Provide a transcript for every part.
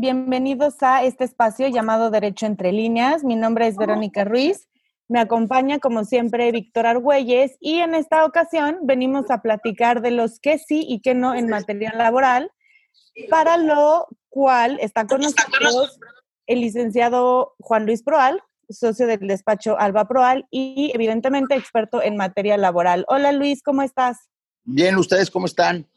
Bienvenidos a este espacio llamado Derecho entre líneas. Mi nombre es Verónica Ruiz. Me acompaña, como siempre, Víctor Argüelles y en esta ocasión venimos a platicar de los que sí y que no en materia laboral, para lo cual está con nosotros el licenciado Juan Luis Proal, socio del despacho Alba Proal y evidentemente experto en materia laboral. Hola Luis, ¿cómo estás? Bien, ¿ustedes cómo están?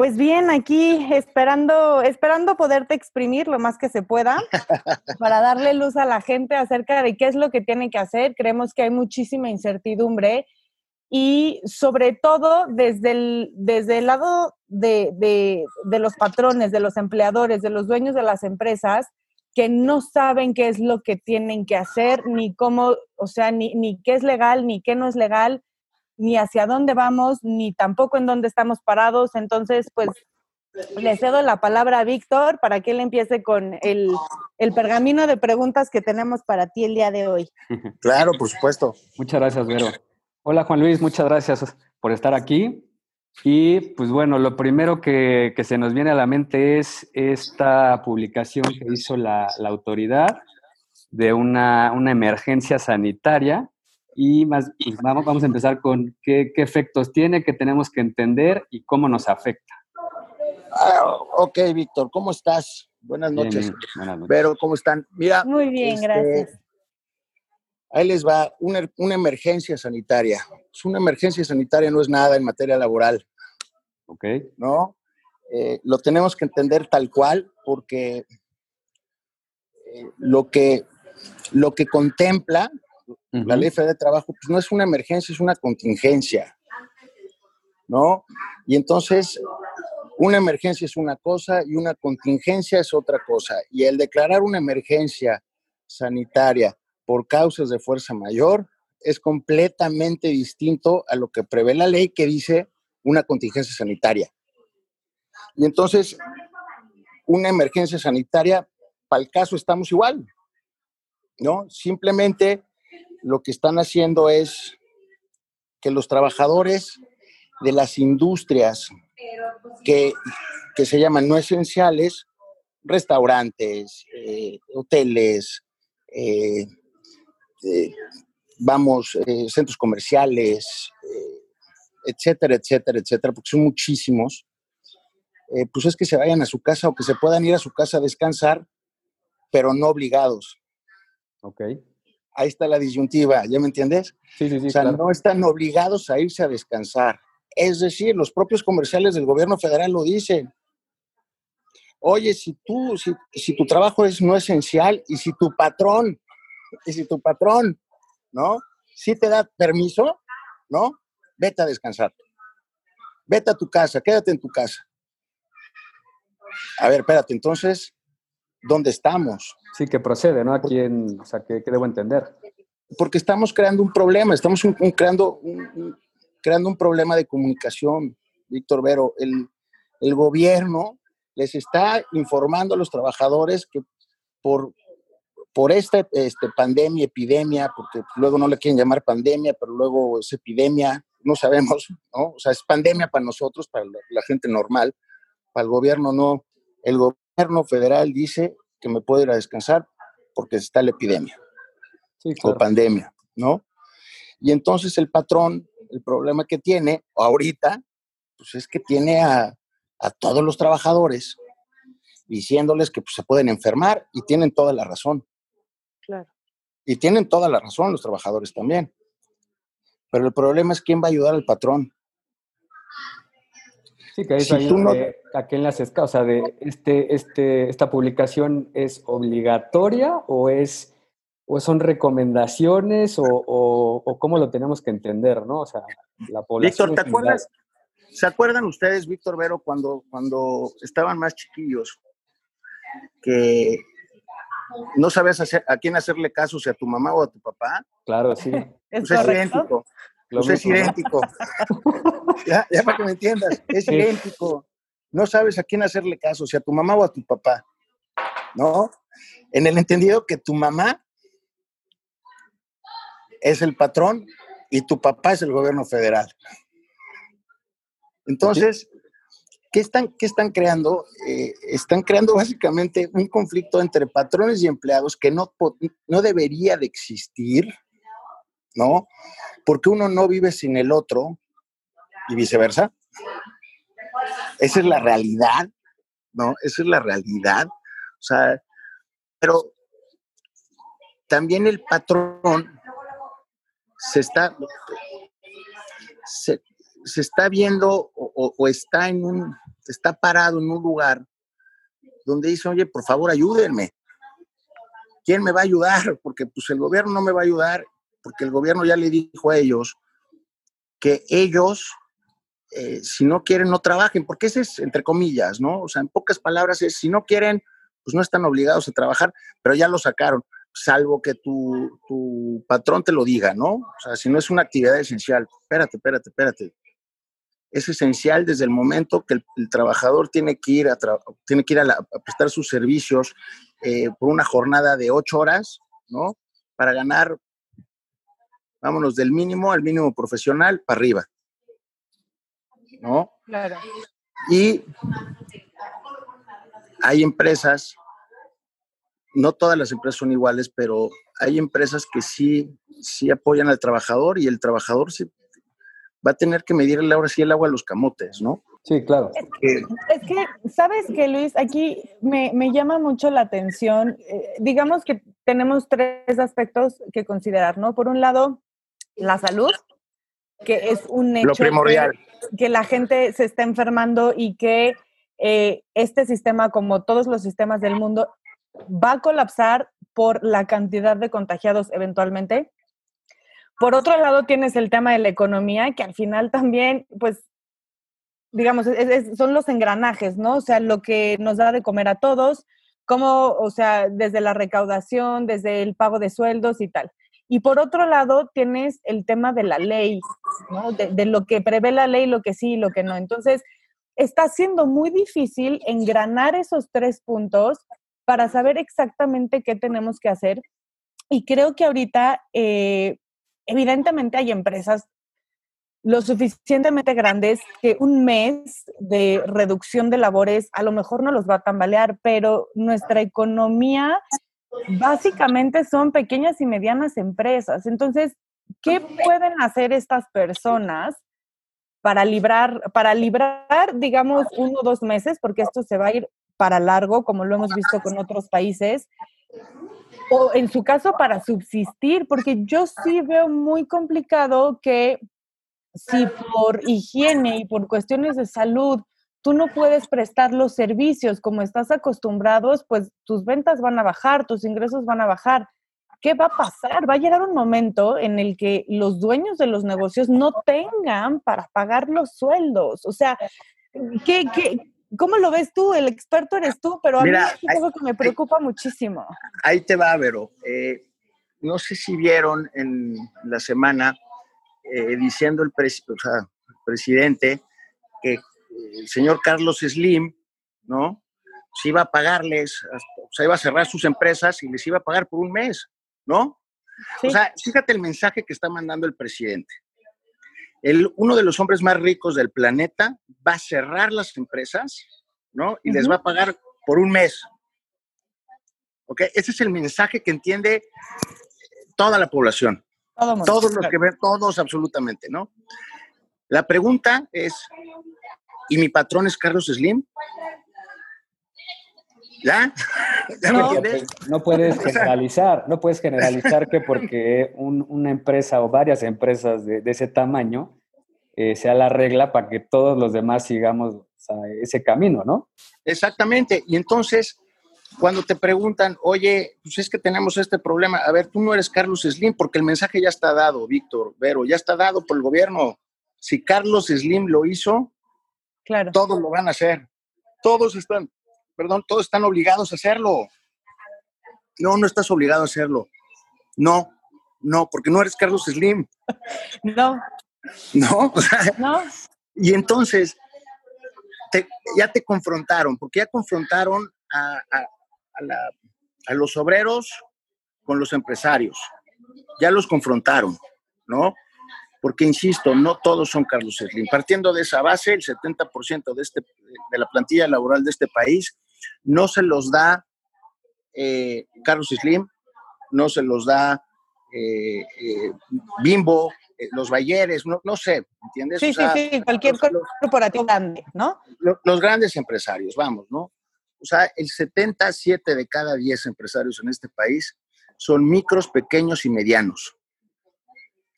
Pues bien, aquí esperando, esperando poderte exprimir lo más que se pueda para darle luz a la gente acerca de qué es lo que tiene que hacer. Creemos que hay muchísima incertidumbre y sobre todo desde el, desde el lado de, de, los patrones, de los empleadores, de los dueños de las empresas, que no saben qué es lo que tienen que hacer, ni cómo, o sea, ni, ni qué es legal, ni qué no es legal ni hacia dónde vamos, ni tampoco en dónde estamos parados. Entonces, pues le cedo la palabra a Víctor para que él empiece con el, el, pergamino de preguntas que tenemos para ti el día de hoy. Claro, por supuesto. Muchas gracias, Vero. Hola, Juan Luis, muchas gracias por estar aquí. Y pues bueno, lo primero que, que se nos viene a la mente es esta publicación que hizo la, la autoridad de una, una emergencia sanitaria y más, pues, vamos, vamos a empezar con qué, qué, efectos tiene, qué tenemos que entender y cómo nos afecta. Ah, ok, Víctor, ¿cómo estás? Buenas noches. Buenas noches. Pero, ¿cómo están? Mira. Muy bien, este, gracias. Ahí les va una, una emergencia sanitaria. Pues, una emergencia sanitaria no es nada en materia laboral. Ok. ¿No? Eh, lo tenemos que entender tal cual porque eh, lo, que, lo que contempla la ley federal de trabajo, pues no es una emergencia, es una contingencia, ¿no? Y entonces, una emergencia es una cosa y una contingencia es otra cosa. Y el declarar una emergencia sanitaria por causas de fuerza mayor es completamente distinto a lo que prevé la ley que dice una contingencia sanitaria. Y entonces, una emergencia sanitaria, para el caso estamos igual, ¿no? Simplemente lo que están haciendo es que los trabajadores de las industrias que, se llaman no esenciales, restaurantes, eh, hoteles, eh, eh, vamos, centros comerciales, etcétera, etcétera, etcétera, porque son muchísimos, pues es que se vayan a su casa o que se puedan ir a su casa a descansar, pero no obligados. Ok ahí está la disyuntiva, ¿ya me entiendes? Sí, sí, sí. O sea, no están obligados a irse a descansar. Es decir, los propios comerciales del gobierno federal lo dicen. Oye, si tú, si, si tu trabajo es no esencial y si tu patrón, y si tu patrón, ¿no? Si te da permiso, ¿no? Vete a descansar. Vete a tu casa, quédate en tu casa. A ver, espérate, entonces, dónde estamos. Sí, que procede, ¿no? Aquí en, o sea, que, debo entender. Porque estamos creando un problema, estamos creando, un, creando un problema de comunicación, Víctor Vero. El, el gobierno les está informando a los trabajadores que por, por esta este, pandemia, epidemia, porque luego no le quieren llamar pandemia, pero luego es epidemia, no sabemos, ¿no? O sea, es pandemia para nosotros, para la, la gente normal, para el gobierno no. El gobierno gobierno federal dice que me puedo ir a descansar porque está la epidemia o pandemia, ¿no? Y entonces el patrón, el problema que tiene ahorita, pues es que tiene a, todos los trabajadores diciéndoles que pues, se pueden enfermar y tienen toda la razón. Claro. Y tienen toda la razón los trabajadores también. Pero el problema es quién va a ayudar al patrón. Sí, que es ahí a qué enlaces, o sea, de este, este, esta publicación es obligatoria o es o son recomendaciones o, o, cómo lo tenemos que entender, ¿no? O sea, la población. Víctor, ¿te acuerdas? ¿Se acuerdan ustedes, Víctor Vero, cuando, cuando estaban más chiquillos, que no sabías a quién hacerle caso, si a tu mamá o a tu papá? Claro, sí. ¿Es, pues Pues es idéntico. ya, ya, para que me entiendas, es idéntico. No sabes a quién hacerle caso, si a tu mamá o a tu papá. ¿No? En el entendido que tu mamá es el patrón y tu papá es el gobierno federal. Entonces, ¿qué están, qué están creando? Eh, están creando básicamente un conflicto entre patrones y empleados que no, no debería de existir, ¿no? Porque uno no vive sin el otro y viceversa. Esa es la realidad, ¿no? Esa es la realidad. O sea, pero también el patrón se está, se, está viendo o, está en un, está parado en un lugar donde dice, oye, por favor, ayúdenme. ¿Quién me va a ayudar? Porque pues el gobierno no me va a ayudar, porque el gobierno ya le dijo a ellos que ellos, eh, si no quieren, no trabajen, porque ese es entre comillas, ¿no? O sea, en pocas palabras es, si no quieren, pues no están obligados a trabajar, pero ya lo sacaron salvo que tu, patrón te lo diga, ¿no? O sea, si no es una actividad esencial, espérate, espérate, espérate. Es esencial desde el momento que el, trabajador tiene que ir a, tiene que ir a, prestar sus servicios eh, por una jornada de ocho horas, ¿no? Para ganar, vámonos, del mínimo al mínimo profesional para arriba, ¿no? Claro. Y hay empresas no todas las empresas son iguales, pero hay empresas que sí, sí apoyan al trabajador y el trabajador sí va a tener que medirle ahora sí el agua a los camotes, ¿no? Sí, claro. Es que, ¿sabes qué, Luis? Aquí me, llama mucho la atención. Eh, digamos que tenemos tres aspectos que considerar, ¿no? Por un lado, la salud, que es un hecho. Lo primordial. Que, la gente se está enfermando y que eh, este sistema, como todos los sistemas del mundo, va a colapsar por la cantidad de contagiados eventualmente. Por otro lado, tienes el tema de la economía, que al final también, pues, digamos, son los engranajes, ¿no? O sea, lo que nos da de comer a todos, como, o sea, desde la recaudación, desde el pago de sueldos y tal. Y por otro lado, tienes el tema de la ley, ¿no? De, lo que prevé la ley, lo que sí y lo que no. Entonces, está siendo muy difícil engranar esos tres puntos para saber exactamente qué tenemos que hacer. Y creo que ahorita, eh, evidentemente hay empresas lo suficientemente grandes que un mes de reducción de labores a lo mejor no los va a tambalear, pero nuestra economía básicamente son pequeñas y medianas empresas. Entonces, ¿qué pueden hacer estas personas para librar, para librar, digamos, uno o dos meses, porque esto se va a ir para largo, como lo hemos visto con otros países, o en su caso para subsistir, porque yo sí veo muy complicado que si por higiene y por cuestiones de salud tú no puedes prestar los servicios como estás acostumbrados, pues tus ventas van a bajar, tus ingresos van a bajar. ¿Qué va a pasar? Va a llegar un momento en el que los dueños de los negocios no tengan para pagar los sueldos. O sea, ¿qué, qué, ¿Cómo lo ves tú? El experto eres tú, pero a mí es algo que me preocupa muchísimo. Ahí te va, Vero. Eh, no sé si vieron en la semana eh, diciendo el, presidente que el señor Carlos Slim, ¿no? Se iba a pagarles, o sea, iba a cerrar sus empresas y les iba a pagar por un mes, ¿no? O sea, fíjate el mensaje que está mandando el presidente el, uno de los hombres más ricos del planeta va a cerrar las empresas, ¿no? Y les va a pagar por un mes. ¿Ok? Ese es el mensaje que entiende toda la población. todos los que ven, todos absolutamente, ¿no? La pregunta es, ¿y mi patrón es Carlos Slim? ¿Ya? no, no, puedes generalizar, no puedes generalizar que porque una empresa o varias empresas de, ese tamaño eh, sea la regla para que todos los demás sigamos ese camino, ¿no? Exactamente. Y entonces, cuando te preguntan, oye, pues es que tenemos este problema, a ver, tú no eres Carlos Slim, porque el mensaje ya está dado, Víctor, Vero, ya está dado por el gobierno. Si Carlos Slim lo hizo, claro. todos lo van a hacer. Todos están perdón, todos están obligados a hacerlo. No, no estás obligado a hacerlo. No, no, porque no eres Carlos Slim. No. No, no. Y entonces, ya te confrontaron, porque ya confrontaron a, a, los obreros con los empresarios. Ya los confrontaron, ¿no? Porque insisto, no todos son Carlos Slim. Partiendo de esa base, el 70% de, este, de la plantilla laboral de este país no se los da eh, Carlos Slim, no se los da eh, eh, Bimbo, los Bayeres, no, no sé, ¿entiendes? Sí, sí, sí, cualquier corporativo grande, ¿no? Los, grandes empresarios, vamos, ¿no? O sea, el 77 de cada 10 empresarios en este país son micros, pequeños y medianos.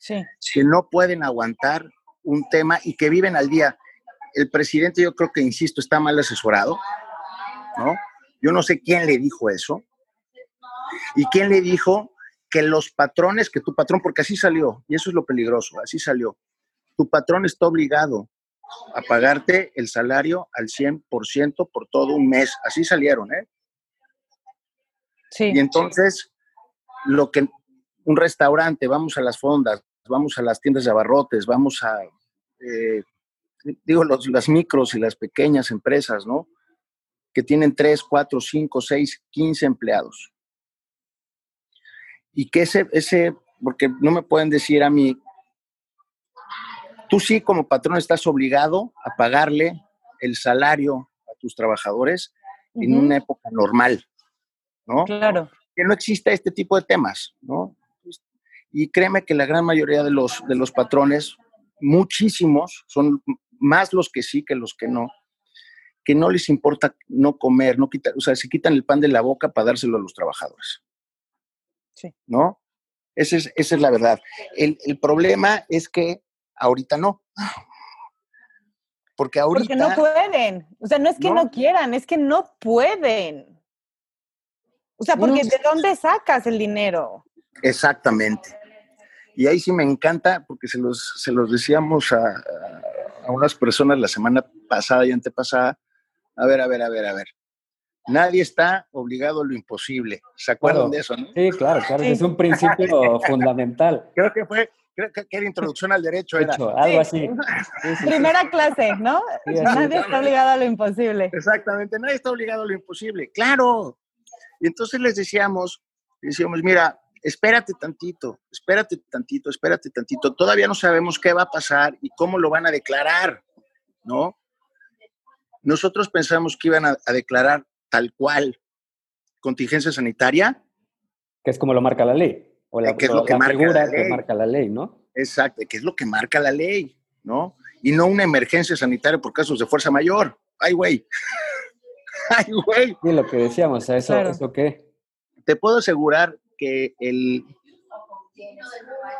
Sí. Que no pueden aguantar un tema y que viven al día. El presidente, yo creo que, insisto, está mal asesorado, ¿no? Yo no sé quién le dijo eso. ¿Y quién le dijo que los patrones, que tu patrón, porque así salió, y eso es lo peligroso, así salió, tu patrón está obligado a pagarte el salario al 100% por todo un mes. Así salieron, ¿eh? Sí. Y entonces, lo que un restaurante, vamos a las fondas, vamos a las tiendas de abarrotes, vamos a, eh, digo, los, las micros y las pequeñas empresas, ¿no? Que tienen 3, 4, 5, 6, 15 empleados y que ese, ese, porque no me pueden decir a mí, tú sí como patrón estás obligado a pagarle el salario a tus trabajadores en una época normal, ¿no? Claro. Que no exista este tipo de temas, ¿no? Y créeme que la gran mayoría de los, de los patrones, muchísimos, son más los que sí que los que no, que no les importa no comer, no quitar, o sea, se quitan el pan de la boca para dárselo a los trabajadores. Sí. ¿No? Esa es, esa es la verdad. El, problema es que ahorita no. Porque ahorita. Porque no pueden. O sea, no es que no, quieran, es que no pueden. O sea, porque ¿de dónde sacas el dinero? Exactamente. Y ahí sí me encanta, porque se los, se los decíamos a, a unas personas la semana pasada y antepasada. A ver, a ver, a ver, a ver nadie está obligado a lo imposible. ¿Se acuerdan de eso? Sí, claro, claro, es un principio fundamental. Creo que fue, creo que era introducción al derecho. Era. algo así. Primera clase, ¿no? nadie está obligado a lo imposible. Exactamente, nadie está obligado a lo imposible, claro. Y entonces les decíamos, decíamos, mira, espérate tantito, espérate tantito, espérate tantito. Todavía no sabemos qué va a pasar y cómo lo van a declarar, ¿no? Nosotros pensamos que iban a declarar tal cual contingencia sanitaria. Que es como lo marca la ley. O la, que es lo que, marca la ley. que marca la ley, ¿no? Exacto, que es lo que marca la ley, ¿no? Y no una emergencia sanitaria por casos de fuerza mayor. ¡Ay, güey! ¡Ay, güey! Y lo que decíamos, ¿eso, ¿eso qué? Te puedo asegurar que el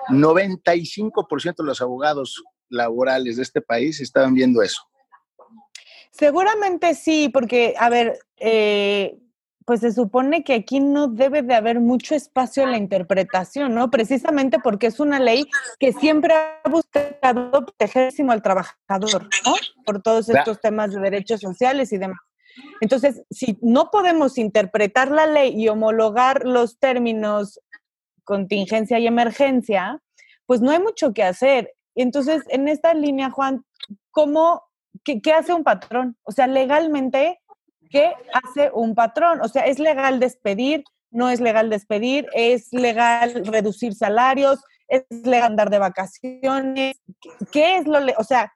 95% de los abogados laborales de este país estaban viendo eso. Seguramente sí, porque, a ver, eh, pues se supone que aquí no debe de haber mucho espacio en la interpretación, ¿no? Precisamente porque es una ley que siempre ha buscado proteger al trabajador, ¿no? Por todos estos temas de derechos sociales y demás. Entonces, si no podemos interpretar la ley y homologar los términos contingencia y emergencia, pues no hay mucho que hacer. Entonces, en esta línea, Juan, ¿cómo ¿qué, hace un patrón? O sea, legalmente, ¿qué hace un patrón? O sea, ¿es legal despedir? ¿No es legal despedir? ¿Es legal reducir salarios? ¿Es legal andar de vacaciones? ¿Qué, es lo, o sea,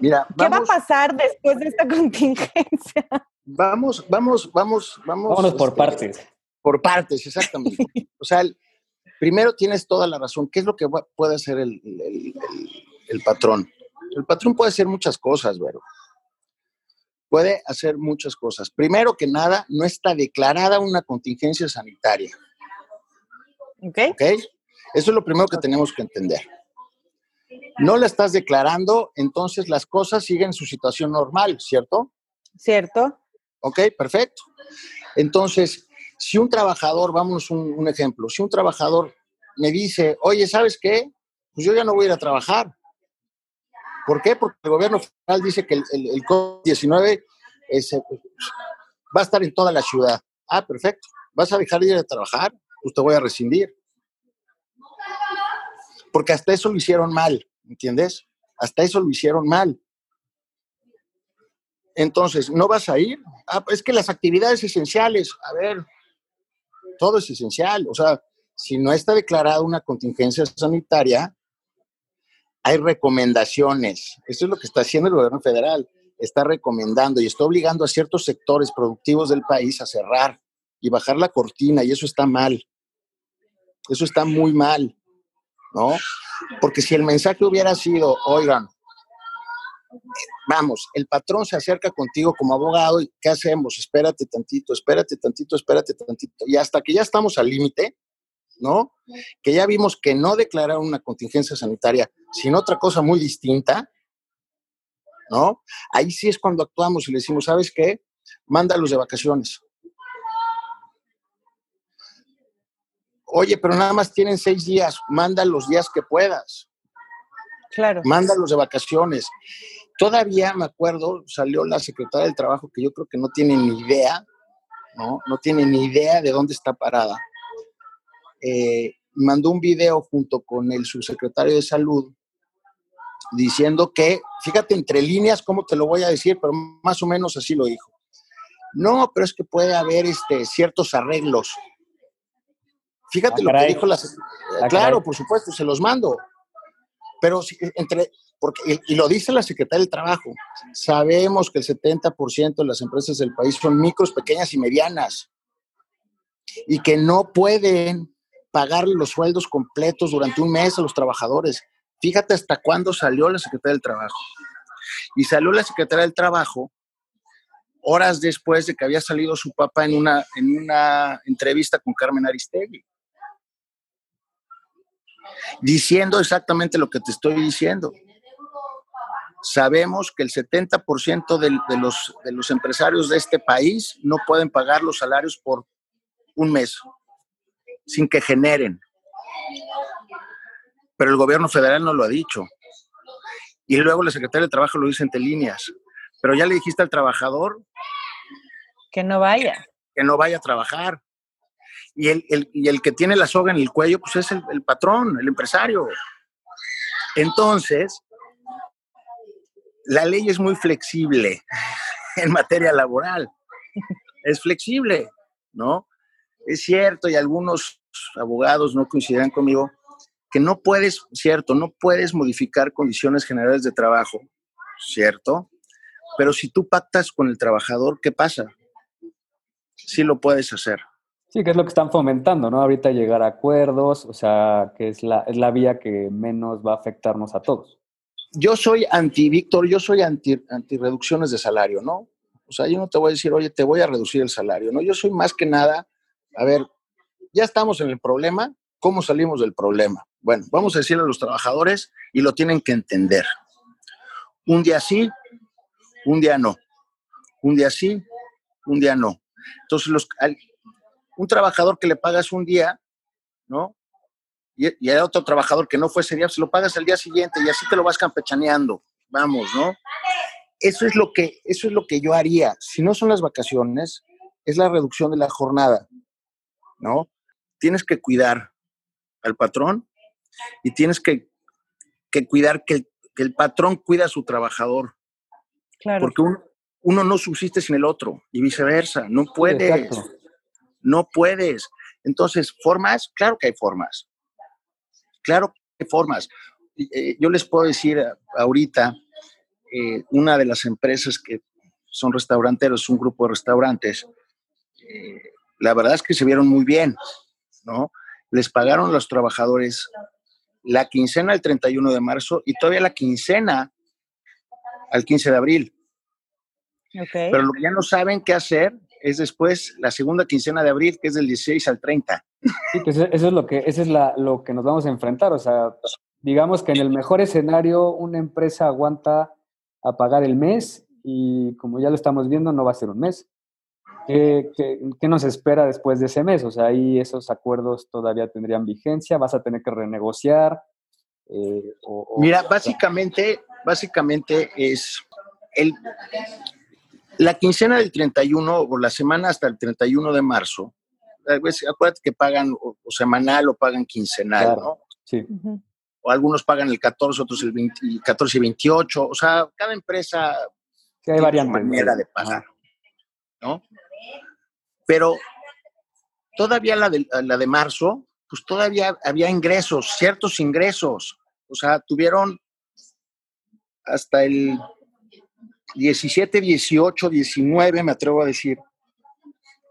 Mira, ¿qué va a pasar después de esta contingencia? Vamos, vamos, vamos, vamos. Vámonos por este, partes. Por partes, exactamente. o sea, primero tienes toda la razón. ¿Qué es lo que puede hacer el, el patrón? El patrón puede hacer muchas cosas, Vero. Puede hacer muchas cosas. Primero que nada, no está declarada una contingencia sanitaria. ¿Ok? ¿Ok? Eso es lo primero que tenemos que entender. No la estás declarando, entonces las cosas siguen su situación normal, ¿cierto? Cierto. Ok, perfecto. Entonces, si un trabajador, vamos un, ejemplo, si un trabajador me dice, oye, ¿sabes qué? Pues yo ya no voy a ir a trabajar. ¿Por qué? Porque el gobierno federal dice que el, COVID-19 va a estar en toda la ciudad. Ah, perfecto. ¿Vas a dejar de ir a trabajar? Pues te voy a rescindir. Porque hasta eso lo hicieron mal, ¿entiendes? Hasta eso lo hicieron mal. Entonces, ¿no vas a ir? Ah, es que las actividades esenciales, a ver, todo es esencial. O sea, si no está declarada una contingencia sanitaria, hay recomendaciones. Eso es lo que está haciendo el gobierno federal. Está recomendando y está obligando a ciertos sectores productivos del país a cerrar y bajar la cortina, y eso está mal. Eso está muy mal, ¿no? Porque si el mensaje hubiera sido, oigan, vamos, el patrón se acerca contigo como abogado y ¿qué hacemos? Espérate tantito, espérate tantito, espérate tantito. Y hasta que ya estamos al límite, ¿no? Que ya vimos que no declararon una contingencia sanitaria, sino otra cosa muy distinta, ¿no? Ahí sí es cuando actuamos y le decimos, ¿sabes qué? Mándalos de vacaciones. Oye, pero nada más tienen seis días, manda los días que puedas. Claro. Mándalos de vacaciones. Todavía me acuerdo, salió la secretaria del Trabajo, que yo creo que no tiene ni idea, ¿no? No tiene ni idea de dónde está parada. Eh, mandó un video junto con el subsecretario de Salud diciendo que, fíjate entre líneas cómo te lo voy a decir, pero más o menos así lo dijo. No, pero es que puede haber este, ciertos arreglos. Fíjate Ah, lo que dijo la... Ah, claro, caray. por supuesto, se los mando. Pero si- entre, porque, y, lo dice la Secretaría del Trabajo, sabemos que el 70% de las empresas del país son micros, pequeñas y medianas y que no pueden pagar los sueldos completos durante un mes a los trabajadores. Fíjate hasta cuándo salió la Secretaría del Trabajo. Y salió la Secretaría del Trabajo horas después de que había salido su papá en una, en una entrevista con Carmen Aristegui diciendo exactamente lo que te estoy diciendo. Sabemos que el 70% del- de, los, de los empresarios de este país no pueden pagar los salarios por un mes sin que generen. Pero el gobierno federal no lo ha dicho. Y luego la Secretaría de Trabajo lo dice entre líneas. Pero ya le dijiste al trabajador Que no vaya. que no vaya a trabajar. Y el, el- y el que tiene la soga en el cuello, pues es el, el patrón, el empresario. Entonces, la ley es muy flexible en materia laboral. Es flexible, ¿no? Es cierto, y algunos abogados no coincidirán conmigo, que no puedes, cierto, no puedes modificar condiciones generales de trabajo, ¿cierto? Pero si tú pactas con el trabajador, ¿qué pasa? Sí lo puedes hacer. Sí, que es lo que están fomentando, ¿no? Ahorita llegar a acuerdos, o sea, que es la, es la vía que menos va a afectarnos a todos. Yo soy anti, Víctor, yo soy anti, anti reducciones de salario, ¿no? O sea, yo no te voy a decir, oye, te voy a reducir el salario, ¿no? Yo soy más que nada, a ver, ya estamos en el problema, ¿cómo salimos del problema? Bueno, vamos a decirle a los trabajadores y lo tienen que entender. Un día sí, un día no. Un día sí, un día no. Entonces, los, un trabajador que le pagas un día, ¿no? Y, y hay otro trabajador que no fue ese día, se lo pagas al día siguiente y así te lo vas campechaneando. Vamos, ¿no? Eso es lo que, eso es lo que yo haría. Si no son las vacaciones, es la reducción de la jornada, ¿no? Tienes que cuidar al patrón y tienes que, que cuidar que el, que el patrón cuida a su trabajador, Claro. porque un- uno no subsiste sin el otro y viceversa. No puedes. No puedes. Entonces, ¿formas? Claro que hay formas. Claro que hay formas. Eh, yo les puedo decir a- ahorita, eh, una de las empresas que son restauranteros, un grupo de restaurantes, eh, la verdad es que se vieron muy bien, ¿no? Les pagaron a los trabajadores la quincena el 31 de marzo y todavía la quincena al 15 de abril. Pero lo que ya no saben qué hacer es después la segunda quincena de abril, que es del 16 al 30. Sí, que eso, eso es lo que, eso es la, lo que nos vamos a enfrentar. O sea, digamos que en el mejor escenario una empresa aguanta a pagar el mes y como ya lo estamos viendo, no va a ser un mes. ¿Qué, qué, qué nos espera después de ese mes? O sea, ahí esos acuerdos todavía tendrían vigencia, vas a tener que renegociar. eh, o- o- Mira, básicamente, básicamente es el, la quincena del 31 o la semana hasta el 31 de marzo. Veces, Acuérdate que pagan o, o semanal o pagan quincenal, Claro. ¿no? Sí. O algunos pagan el 14, otros el 20 y 14 y 28. O sea, cada empresa sí hay tiene manera de pagar, ¿no? Pero todavía la de, la de marzo, pues todavía había ingresos, ciertos ingresos. O sea, tuvieron hasta el 17, 18, 19, me atrevo a decir,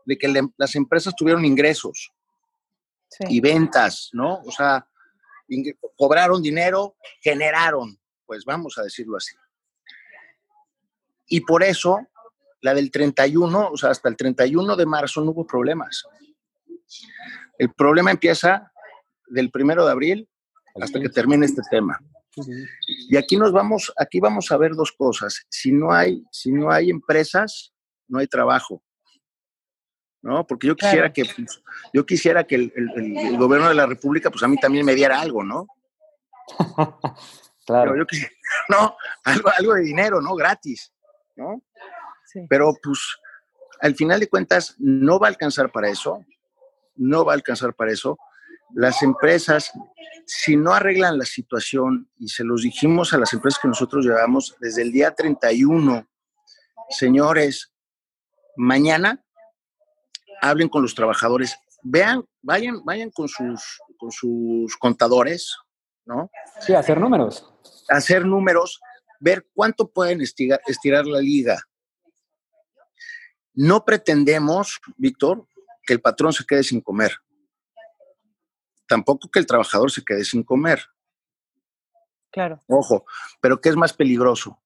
de que las empresas tuvieron ingresos y ventas, ¿no? O sea, cobraron dinero, generaron, pues vamos a decirlo así. Y por eso, la del 31, o sea, hasta el 31 de marzo no hubo problemas. El problema empieza del primero de abril hasta que termine este tema. Y aquí nos vamos, aquí vamos a ver dos cosas. Si no hay, si no hay empresas, no hay trabajo. ¿No? Porque yo quisiera que, pues, yo quisiera que el, gobierno de la República, pues a mí también me diera algo, ¿no? claro. Pero yo quisiera, no, algo, algo de dinero, ¿no? Gratis, ¿no? Pero pues al final de cuentas no va a alcanzar para eso, no va a alcanzar para eso. Las empresas, si no arreglan la situación, y se los dijimos a las empresas que nosotros llevamos desde el día 31, señores, mañana hablen con los trabajadores, vean, vayan, vayan con sus, con sus contadores, ¿no? Sí, hacer números. Hacer números, ver cuánto pueden estirar, estirar la liga. No pretendemos, Víctor, que el patrón se quede sin comer tampoco que el trabajador se quede sin comer. Claro. Ojo, pero ¿qué es más peligroso?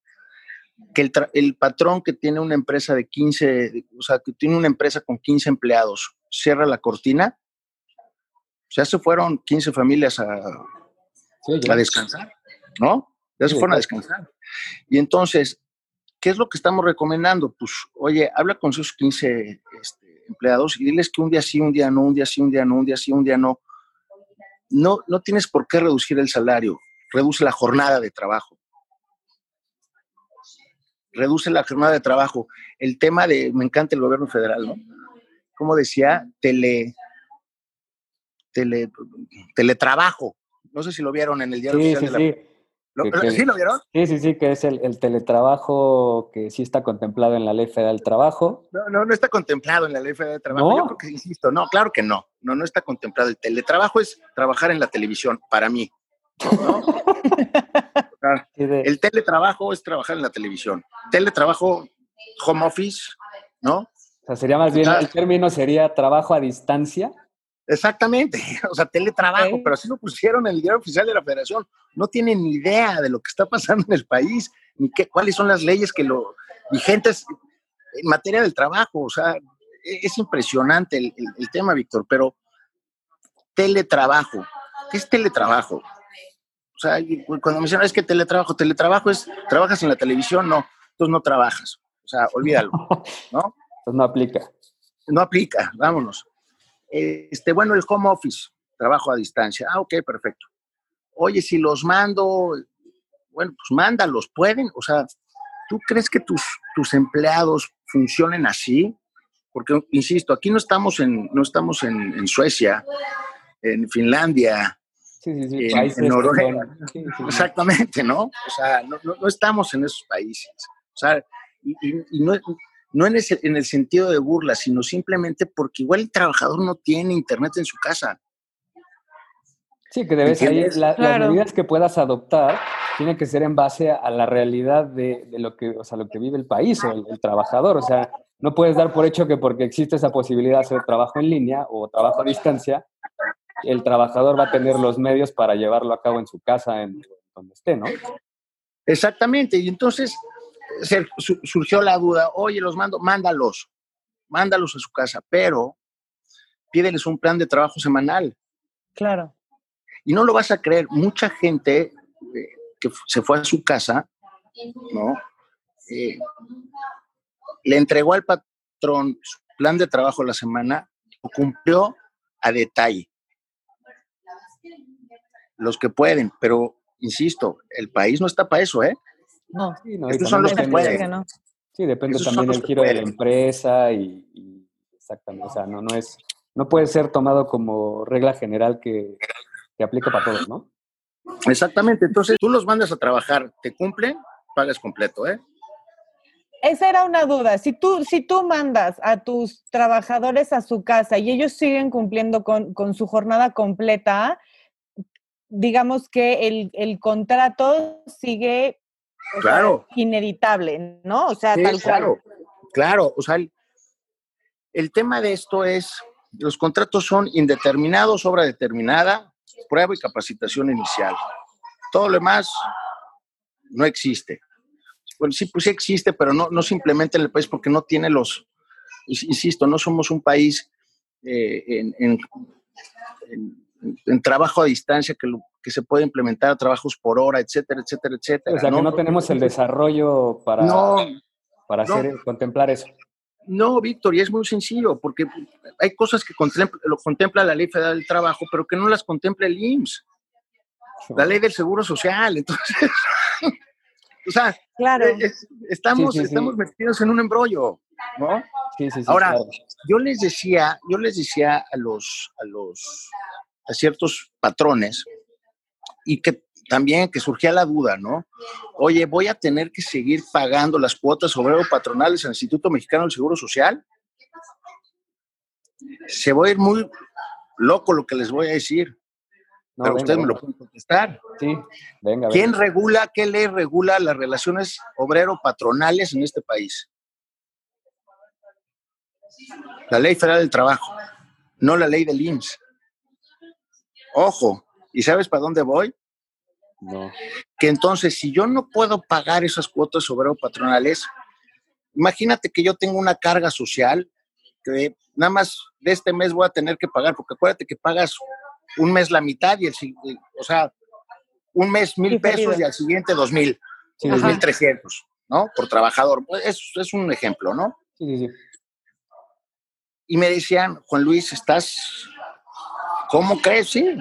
Que el, patrón que tiene una empresa de 15, o sea, que tiene una empresa con 15 empleados, cierra la cortina, ya se fueron 15 familias a, a descansar, ¿no? Ya se fueron a descansar. Y entonces, ¿qué es lo que estamos recomendando? Pues, oye, habla con sus 15 este, empleados y diles que un día sí, un día no, un día sí, un día no, un día sí, un día no no, no tienes por qué reducir el salario, reduce la jornada de trabajo. Reduce la jornada de trabajo. El tema de, me encanta el gobierno federal, ¿no? Como decía, tele, tele, teletrabajo. No sé si lo vieron en el diario sí, sí, sí. ¿Sí lo vieron? Sí, sí, sí, que es el, teletrabajo que sí está contemplado en la Ley Federal del Trabajo. No, no, no está contemplado en la Ley Federal del Trabajo. Yo creo que, insisto, no, claro que no. No, no está contemplado. El teletrabajo es trabajar en la televisión, para mí. el teletrabajo es trabajar en la televisión. Teletrabajo, home office, ¿no? O sea, sería más bien, el término sería trabajo a distancia. Exactamente, o sea, teletrabajo, pero así lo pusieron en el diario oficial de la federación. No tienen ni idea de lo que está pasando en el país, ni qué, cuáles son las leyes que lo vigentes en materia del trabajo. O sea, e, es impresionante el, tema, Víctor, pero teletrabajo, ¿qué es teletrabajo? O sea, cuando me dicen, es que teletrabajo, teletrabajo es, trabajas en la televisión, no, entonces no trabajas. O sea, olvídalo, ¿no? Entonces no aplica. No aplica, vámonos. Este, bueno, el home office, trabajo a distancia. Ah, ok, perfecto. Oye, si los mando, bueno, pues mándalos, pueden. O sea, ¿tú crees que tus, tus empleados funcionen así? Porque, insisto, aquí no estamos en, no estamos en, Suecia, en Finlandia, en, Noruega. Exactamente, ¿no? O sea, no, no, estamos en esos países. O sea, y, y no, no en, ese, en el sentido de burla, sino simplemente porque igual el trabajador no tiene internet en su casa. Sí, que debes ahí, las medidas que puedas adoptar tienen que ser en base a la realidad de, lo que, o sea, lo que vive el país o el, trabajador. O sea, no puedes dar por hecho que porque existe esa posibilidad de hacer trabajo en línea o trabajo a distancia, el trabajador va a tener los medios para llevarlo a cabo en su casa, en donde esté, ¿no? Exactamente. Y entonces, surgió la duda, oye, los mando, mándalos, mándalos a su casa, pero pídeles un plan de trabajo semanal. Claro. Y no lo vas a creer, mucha gente eh, que se fue a su casa, ¿no? Eh, le entregó al patrón su plan de trabajo la semana, lo cumplió a detalle. Los que pueden, pero insisto, el país no está para eso, ¿eh? No, sí, estos son los que pueden. Sí, depende también del giro de la empresa y, exactamente, o sea, no, no es, no puede ser tomado como regla general que, que aplica para todos, ¿no? Exactamente, entonces tú los mandas a trabajar, te cumplen, pagas completo, ¿eh? Esa era una duda. Si tú, si tú mandas a tus trabajadores a su casa y ellos siguen cumpliendo con, con su jornada completa, digamos que el, el contrato sigue claro. ineditable, ¿no? O sea, tal claro, Claro, o sea, el, tema de esto es, los contratos son indeterminados, obra determinada, prueba y capacitación inicial. Todo lo demás no existe. Bueno, sí, pues sí existe, pero no, no simplemente en el país porque no tiene los, insisto, no somos un país eh, en, en, trabajo a distancia que, que se puede implementar trabajos por hora, etcétera, etcétera, etcétera. O sea, ¿no? que no tenemos el desarrollo para, para hacer, contemplar eso. No, Víctor, y es muy sencillo, porque hay cosas que contempla, lo contempla la Ley Federal del Trabajo, pero que no las contempla el IMSS. La ley del Seguro Social, entonces... o sea, claro. Eh, estamos, estamos metidos en un embrollo, ¿no? Sí, sí, sí. Ahora, yo les decía, yo les decía a los, a los, a ciertos patrones, y que también que surgía la duda, ¿no? Oye, voy a tener que seguir pagando las cuotas obrero patronales al Instituto Mexicano del Seguro Social. Se va a ir muy loco lo que les voy a decir. pero ustedes me lo pueden contestar. Sí, venga. ¿Quién regula, qué ley regula las relaciones obrero-patronales en este país? La ley federal del trabajo, no la ley del IMSS. Ojo, ¿y sabes para dónde voy? No. Que entonces, si yo no puedo pagar esas cuotas obrero-patronales, imagínate que yo tengo una carga social que nada más de este mes voy a tener que pagar, porque acuérdate que pagas un mes la mitad y el o sea, un mes mil pesos y al siguiente dos mil, dos mil trescientos, ¿no? Por trabajador. Pues, es, es un ejemplo, ¿no? Sí, sí, sí. Y me decían, Juan Luis, estás, ¿cómo crees? Sí.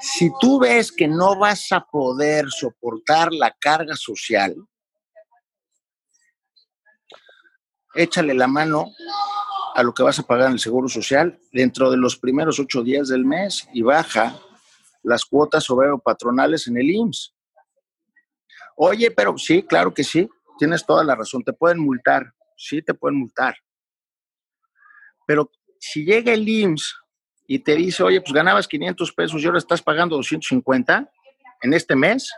Si tú ves que no vas a poder soportar la carga social, échale la mano a lo que vas a pagar en el Seguro Social dentro de los primeros ocho días del mes y baja las cuotas obrero patronales en el IMSS. Oye, pero sí, claro que sí, tienes toda la razón, te pueden multar, sí te pueden multar. Pero si llega el IMSS y te dice, oye, pues ganabas 500 pesos y ahora estás pagando 250 en este mes,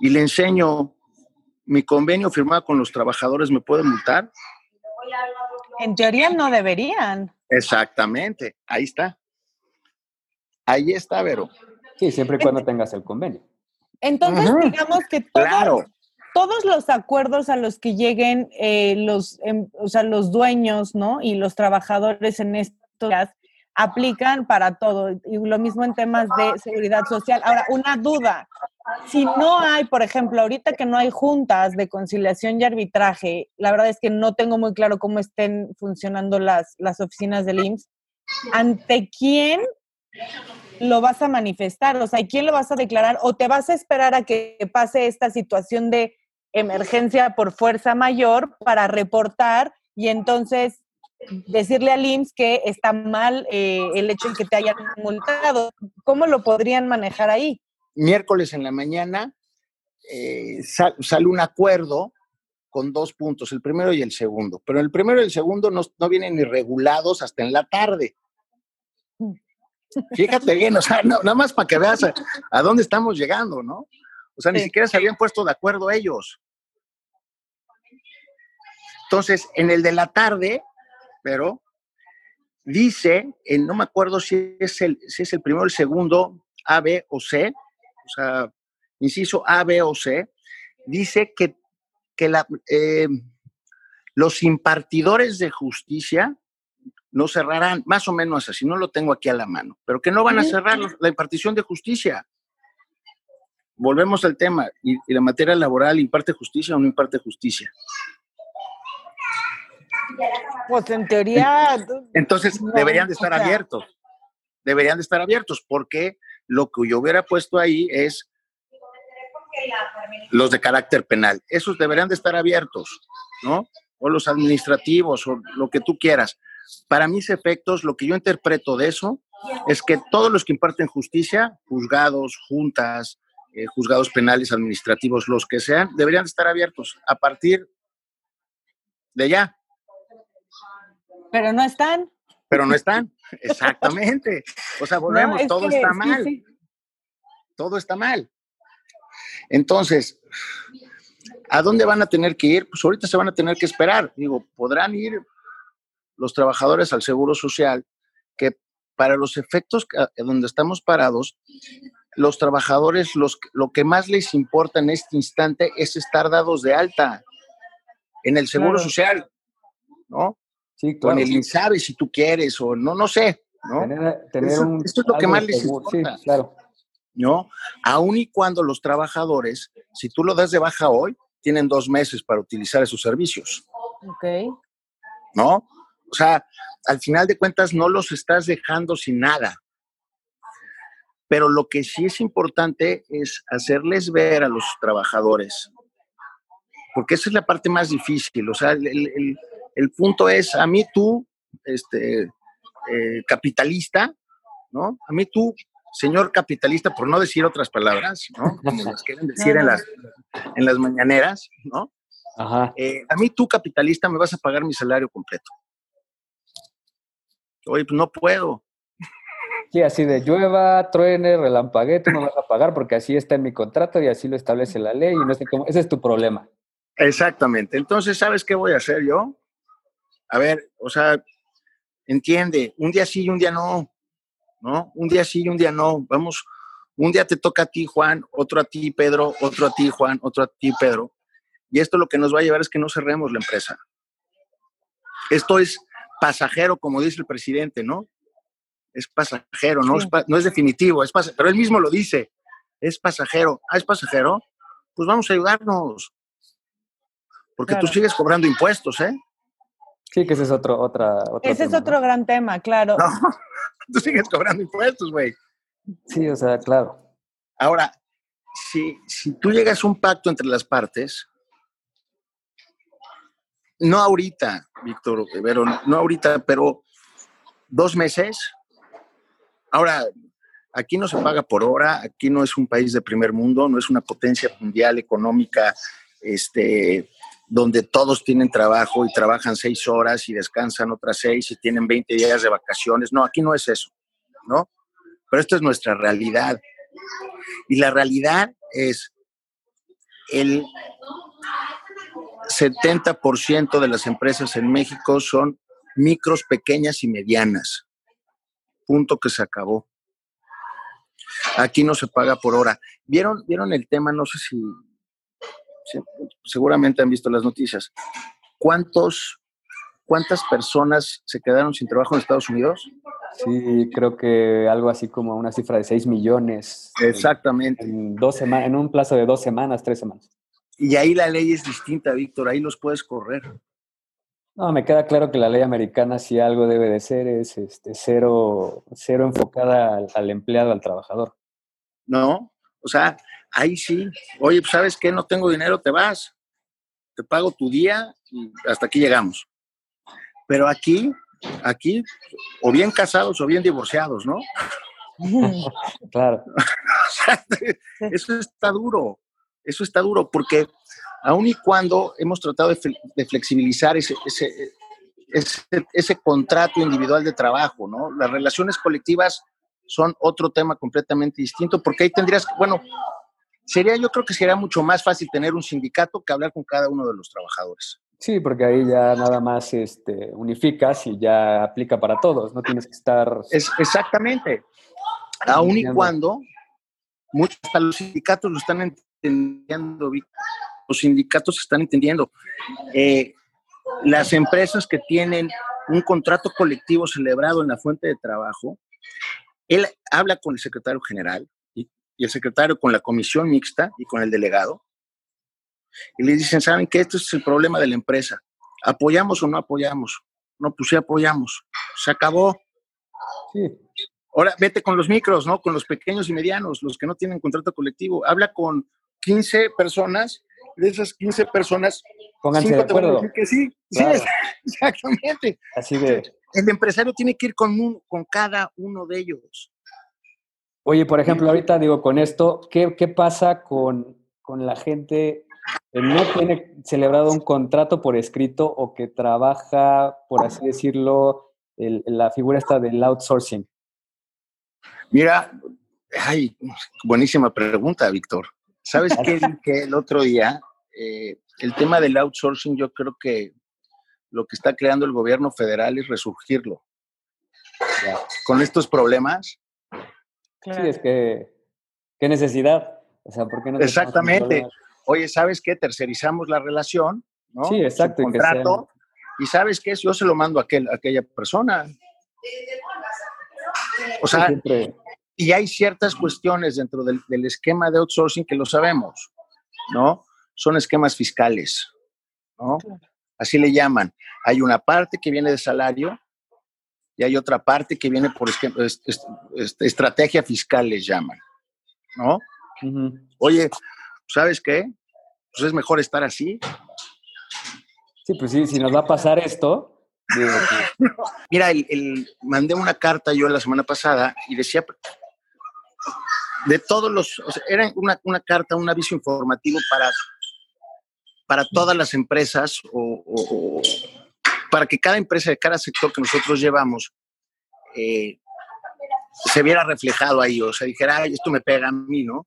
y le enseño mi convenio firmado con los trabajadores, ¿me puede multar? En teoría no deberían. Exactamente, ahí está. Ahí está, Vero. Sí, siempre y cuando tengas el convenio. Entonces, digamos que claro todos los acuerdos a los que lleguen eh, los, em, o sea, los dueños, ¿no? Y los trabajadores en aplican para todo. Y lo mismo en temas de seguridad social. Ahora, una duda. Si no hay, por ejemplo, ahorita que no hay juntas de conciliación y arbitraje, la verdad es que no tengo muy claro cómo estén funcionando las, las oficinas del IMSS. ¿Ante quién lo vas a manifestar? O sea, ¿quién lo vas a declarar? ¿O te vas a esperar a que pase esta situación de emergencia por fuerza mayor para reportar y entonces decirle al IMSS que está mal eh, el hecho de que te hayan multado. ¿Cómo lo podrían manejar ahí? Miércoles en la mañana eh, sale un acuerdo con dos puntos, el primero y el segundo. Pero el primero y el segundo no, no vienen ni regulados hasta en la tarde. Fíjate bien, o sea, nada más para que veas a, dónde estamos llegando, ¿no? O sea, ni siquiera se habían puesto de acuerdo ellos. Entonces, en el de la tarde, pero dice, no me acuerdo si es, el, si es el primero o el segundo, A, B o C, o sea, inciso A, B o C, dice que, que la, eh, los impartidores de justicia no cerrarán, más o menos así, no lo tengo aquí a la mano, pero que no van a cerrar la impartición de justicia. Volvemos al tema, y, y la materia laboral imparte justicia o no imparte justicia. Pues en teoría. Entonces deberían de estar abiertos. Deberían de estar abiertos, porque lo que yo hubiera puesto ahí es los de carácter penal. Esos deberían de estar abiertos, ¿no? O los administrativos, o lo que tú quieras. Para mis efectos, lo que yo interpreto de eso es que todos los que imparten justicia, juzgados, juntas, eh, juzgados penales, administrativos, los que sean, deberían de estar abiertos a partir de ya. Pero no están. Pero no están, exactamente. O sea, volvemos, todo está mal. Todo está mal. Entonces, ¿a dónde van a tener que ir? Pues ahorita se van a tener que esperar. Digo, podrán ir los trabajadores al Seguro Social, que para los efectos donde estamos parados, los trabajadores los, lo que más les importa en este instante es estar dados de alta en el Seguro Social, ¿no? Sí, claro. Con el INSABE si tú quieres, o no, no sé, ¿no? Tener, un, esto es lo que más les importa. Sí, claro. ¿No? Aun y cuando los trabajadores, si tú lo das de baja hoy, tienen dos meses para utilizar esos servicios. Ok. ¿No? O sea, al final de cuentas no los estás dejando sin nada. Pero lo que sí es importante es hacerles ver a los trabajadores, porque esa es la parte más difícil. O sea, el, punto es, a mí tú, este, eh, capitalista, ¿no? A mí tú, señor capitalista, por no decir otras palabras, ¿no? Como las quieren decir en las, en las mañaneras, ¿no? Ajá. Eh, a mí tú, capitalista, me vas a pagar mi salario completo. Oye, pues no puedo. Sí, así de llueva, truene, relampaguee, tú me vas a pagar porque así está en mi contrato y así lo establece la ley y no sé cómo. Ese es tu problema. Exactamente. Entonces, ¿sabes qué voy a hacer yo? A ver, o sea, entiende, un día sí y un día no, ¿no? Un día sí y un día no. Vamos, un día te toca a ti, Juan, otro a ti, Pedro, otro a ti, Juan, otro a ti, Pedro. Y esto lo que nos va a llevar es que no cerremos la empresa. Esto es pasajero, como dice el presidente, ¿no? Es pasajero, no, es, no es definitivo, es pero él mismo lo dice, es pasajero. Ah, es pasajero, pues vamos a ayudarnos. Porque tú sigues cobrando impuestos, ¿eh? Sí, que ese es otro, otra, Ese es otro gran tema, claro. No, tú sigues cobrando impuestos, güey. Sí, o sea, claro. Ahora, si, si tú llegas a un pacto entre las partes, no ahorita, Víctor, pero no ahorita, pero dos meses. Ahora, aquí no se paga por hora, aquí no es un país de primer mundo, no es una potencia mundial económica, este, donde todos tienen trabajo y trabajan seis horas y descansan otras seis y tienen 20 días de vacaciones. No, aquí no es eso, ¿no? Pero esta es nuestra realidad. Y la realidad es el 70% de las empresas en México son micros, pequeñas y medianas. Punto que se acabó. Aquí no se paga por hora. ¿Vieron, ¿vieron el tema? No sé si, seguramente han visto las noticias. ¿Cuántos, ¿Cuántas personas se quedaron sin trabajo en Estados Unidos? Sí, creo que algo así como una cifra de 6 millones. Exactamente. En, dos semanas, en un plazo de dos semanas, tres semanas. Y ahí la ley es distinta, Víctor, ahí los puedes correr. No, me queda claro que la ley americana, si algo debe de ser, es este, cero, cero enfocada al, empleado, al trabajador. No, o sea, ahí sí. Oye, pues, ¿sabes qué? No tengo dinero, te vas. Te pago tu día y hasta aquí llegamos. Pero aquí, aquí, o bien casados o bien divorciados, ¿no? claro. eso está duro. Eso está duro porque aun y cuando hemos tratado de, flexibilizar ese, ese, contrato individual de trabajo, ¿no? Las relaciones colectivas son otro tema completamente distinto porque ahí tendrías, bueno, sería, yo creo que sería mucho más fácil tener un sindicato que hablar con cada uno de los trabajadores. Sí, porque ahí ya nada más este, unificas y ya aplica para todos, no tienes que estar... Es, exactamente. Aun y cuando muchos hasta los sindicatos lo están entendiendo, los sindicatos están entendiendo. Eh, las empresas que tienen un contrato colectivo celebrado en la fuente de trabajo, él habla con el secretario general y, el secretario con la comisión mixta y con el delegado y le dicen, ¿saben qué? Este es el problema de la empresa. ¿Apoyamos o no apoyamos? No, pues sí apoyamos. Se acabó. Sí. Ahora vete con los micros, ¿no? Con los pequeños y medianos, los que no tienen contrato colectivo. Habla con 15 personas, de esas 15 personas, Pónganse de acuerdo. que sí, sí, exactamente. Así de... El empresario tiene que ir con, con cada uno de ellos. Oye, por ejemplo, ahorita digo, con esto, ¿qué, qué pasa con, con la gente que no tiene celebrado un contrato por escrito o que trabaja, por así decirlo, la figura esta del outsourcing? Mira, ay, buenísima pregunta, Víctor. ¿Sabes qué? que el otro día, eh, el tema del outsourcing, yo creo que lo que está creando el gobierno federal es resurgirlo. con estos problemas. Sí, es que, ¿qué necesidad? O sea, ¿por qué no Exactamente. Oye, ¿sabes qué? Tercerizamos la relación, ¿no? Sí, exacto. contrato, y ¿sabes qué? Yo se lo mando a, aquel, a aquella persona. O sea, y hay ciertas cuestiones dentro del, esquema de outsourcing que lo sabemos, ¿no? Son esquemas fiscales, ¿no? Así le llaman. Hay una parte que viene de salario y hay otra parte que viene por estrategia fiscal, les llaman, ¿no? Oye, ¿sabes qué? Pues es mejor estar así. Sí, pues sí, si nos va a pasar esto, Mira, el, mandé una carta yo la semana pasada y decía de todos los, era una, carta, un aviso informativo para, para todas las empresas o, para que cada empresa de cada sector que nosotros llevamos eh, se viera reflejado ahí, o sea, dijera, esto me pega a mí, ¿no?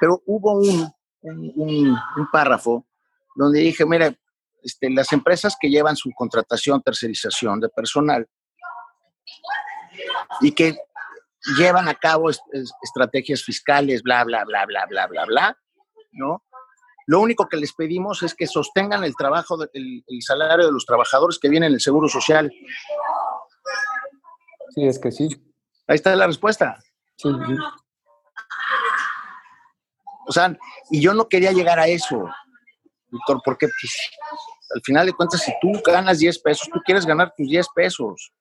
Pero hubo un, un, un párrafo donde dije, mira, este, las empresas que llevan su contratación, tercerización de personal y que llevan a cabo estrategias fiscales, bla, bla, bla, bla, bla, bla, bla, ¿no? Lo único que les pedimos es que sostengan el trabajo, el, salario de los trabajadores que vienen en el Seguro Social. Sí, es que sí. Ahí está la respuesta. Sí, O sea, y yo no quería llegar a eso, Víctor, porque pues, al final de cuentas, si tú ganas 10 pesos, tú quieres ganar tus 10 pesos,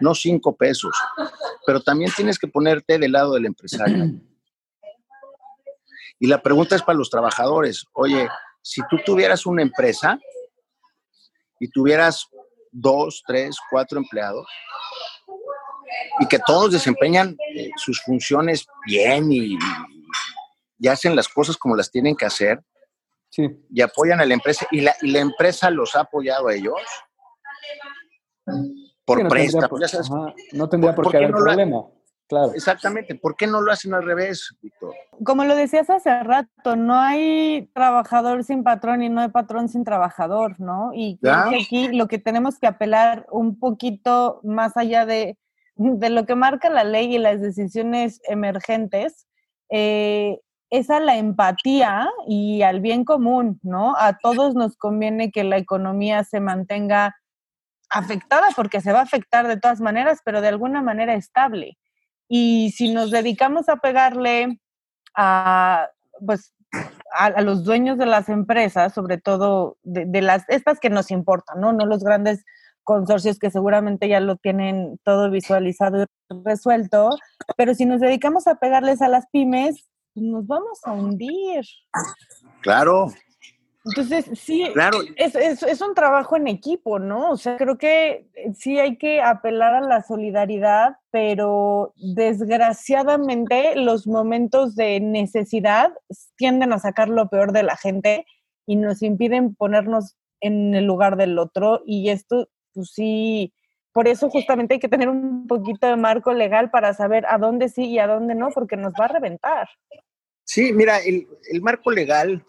no 5 pesos. Pero también tienes que ponerte del lado del empresario. Y la pregunta es para los trabajadores. Oye, si tú tuvieras una empresa y tuvieras dos, tres, cuatro empleados y que todos desempeñan eh, sus funciones bien y, y hacen las cosas como las tienen que hacer, y apoyan a la empresa y la, y la empresa los ha apoyado a ellos por no no tendría por, qué haber problema. Claro. Exactamente. ¿Por qué no lo hacen al revés, Víctor? Como lo decías hace rato, no hay trabajador sin patrón y no hay patrón sin trabajador, ¿no? Y aquí lo que tenemos que apelar un poquito más allá de, de lo que marca la ley y las decisiones emergentes, eh, es a la empatía y al bien común, ¿no? A todos nos conviene que la economía se mantenga afectada porque se va a afectar de todas maneras, pero de alguna manera estable. Y si nos dedicamos a pegarle a, pues, a, los dueños de las empresas, sobre todo de, las, estas que nos importan, ¿no? No los grandes consorcios que seguramente ya lo tienen todo visualizado y resuelto, pero si nos dedicamos a pegarles a las pymes, nos vamos a hundir. Claro. Entonces, sí, claro. es, es, un trabajo en equipo, ¿no? O sea, creo que sí hay que apelar a la solidaridad, pero desgraciadamente los momentos de necesidad tienden a sacar lo peor de la gente y nos impiden ponernos en el lugar del otro y esto, pues sí, por eso justamente hay que tener un poquito de marco legal para saber a dónde sí y a dónde no, porque nos va a reventar. Sí, mira, el, marco legal,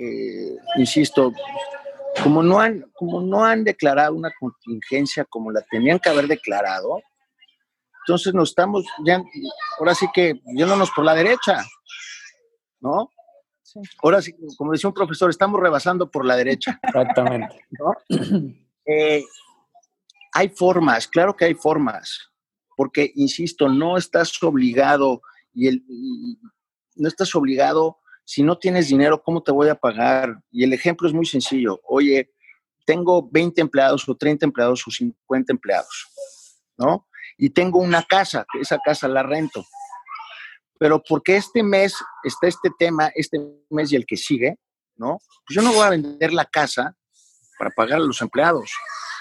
eh, insisto, como no, han, como no han declarado una contingencia como la tenían que haber declarado, entonces nos estamos, ya, ahora sí que yéndonos por la derecha, ¿no? Ahora sí, como decía un profesor, estamos rebasando por la derecha. Exactamente. Eh, hay formas, claro que hay formas, porque, insisto, no estás obligado y, el, no estás obligado, si no tienes dinero, ¿cómo te voy a pagar? Y el ejemplo es muy sencillo. Oye, tengo 20 empleados o 30 empleados o 50 empleados, ¿no? Y tengo una casa, que esa casa la rento. Pero porque este mes está este tema, este mes y el que sigue, ¿no? Pues yo no voy a vender la casa para pagar a los empleados.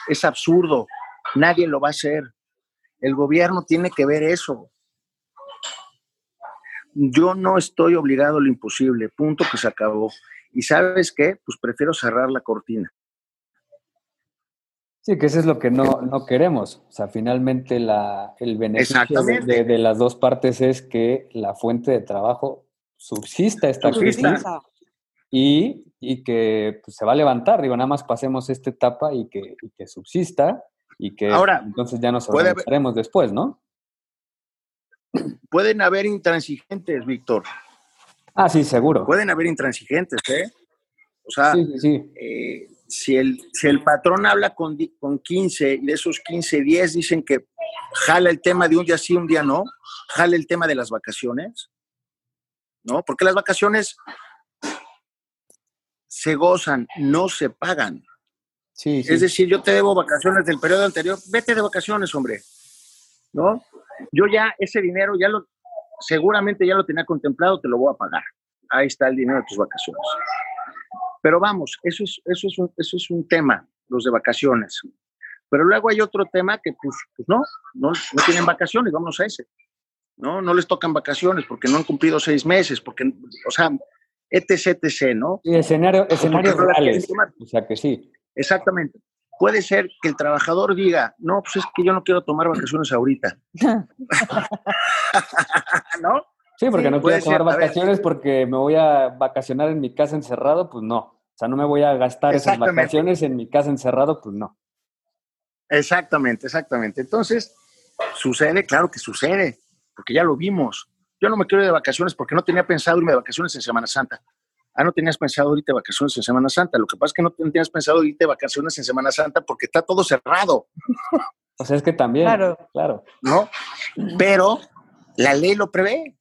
Es absurdo. Nadie lo va a hacer. El gobierno tiene que ver eso yo no estoy obligado a lo imposible, punto que se acabó. Y sabes qué, pues prefiero cerrar la cortina. Sí, que eso es lo que no, no queremos. O sea, finalmente la, el beneficio de, las dos partes es que la fuente de trabajo subsista esta crisis y, y que pues, se va a levantar. Digo, nada más pasemos esta etapa y que, y que subsista y que Ahora, entonces ya nos organizaremos después, ¿no? Pueden haber intransigentes, Víctor. Ah, sí, seguro. Pueden haber intransigentes, ¿eh? O sea, Sí, sí, sí. eh, si, el, si el patrón habla con, con 15 y de esos 15, 10 dicen que jala el tema de un día sí, un día no, jala el tema de las vacaciones, ¿no? Porque las vacaciones se gozan, no se pagan. Sí, sí. Es decir, yo te debo vacaciones del periodo anterior, vete de vacaciones, hombre, ¿no? Yo ya ese dinero ya lo, seguramente ya lo tenía contemplado, te lo voy a pagar. Ahí está el dinero de tus vacaciones. Pero vamos, eso es, eso es, un, eso es un tema, los de vacaciones. Pero luego hay otro tema que, pues, pues no, no, no tienen vacaciones, vamos a ese. ¿no? No les tocan vacaciones porque no han cumplido seis meses, porque, o sea, etc, etc, ¿no? Escenario, escenarios tomar. O sea que sí. Exactamente. Puede ser que el trabajador diga, no, pues es que yo no quiero tomar vacaciones ahorita, ¿no? Sí, porque Sí, no quiero tomar ser, vacaciones porque me voy a vacacionar en mi casa encerrado, pues no. O sea, no me voy a gastar esas vacaciones en mi casa encerrado, pues no. Exactamente, exactamente. Entonces, sucede, claro que sucede, porque ya lo vimos. Yo no me quiero ir de vacaciones porque no tenía pensado irme de vacaciones en Semana Santa. Ah, no tenías pensado irte de vacaciones en Semana Santa. Lo que pasa es que no tenías pensado irte de vacaciones en Semana Santa porque está todo cerrado, O sea, es que también, Claro. claro. ¿no? Pero la ley lo prevé.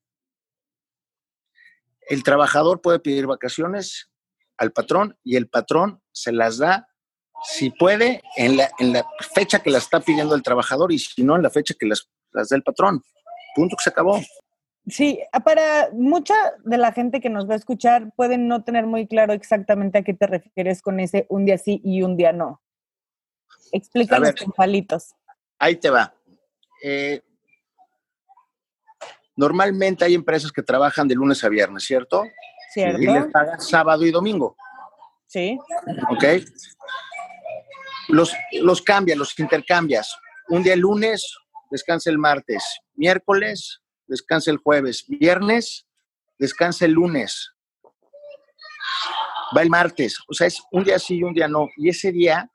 El trabajador puede pedir vacaciones al patrón y el patrón se las da, si puede, en la, en la fecha que las está pidiendo el trabajador y si no, en la fecha que las, las da el patrón. Punto que se acabó. Sí, para mucha de la gente que nos va a escuchar pueden no tener muy claro exactamente a qué te refieres con ese un día sí y un día no. Explícanos con palitos. Ahí te va. Eh, normalmente hay empresas que trabajan de lunes a viernes, ¿cierto? ¿Cierto? Y les pagan sábado y domingo. Sí. ¿ok? Los, los cambias, los intercambias. Un día el lunes, descansa el martes. Miércoles, descansa el jueves. Viernes, descansa el lunes. Va el martes. O sea, es un día sí y un día no. Y ese día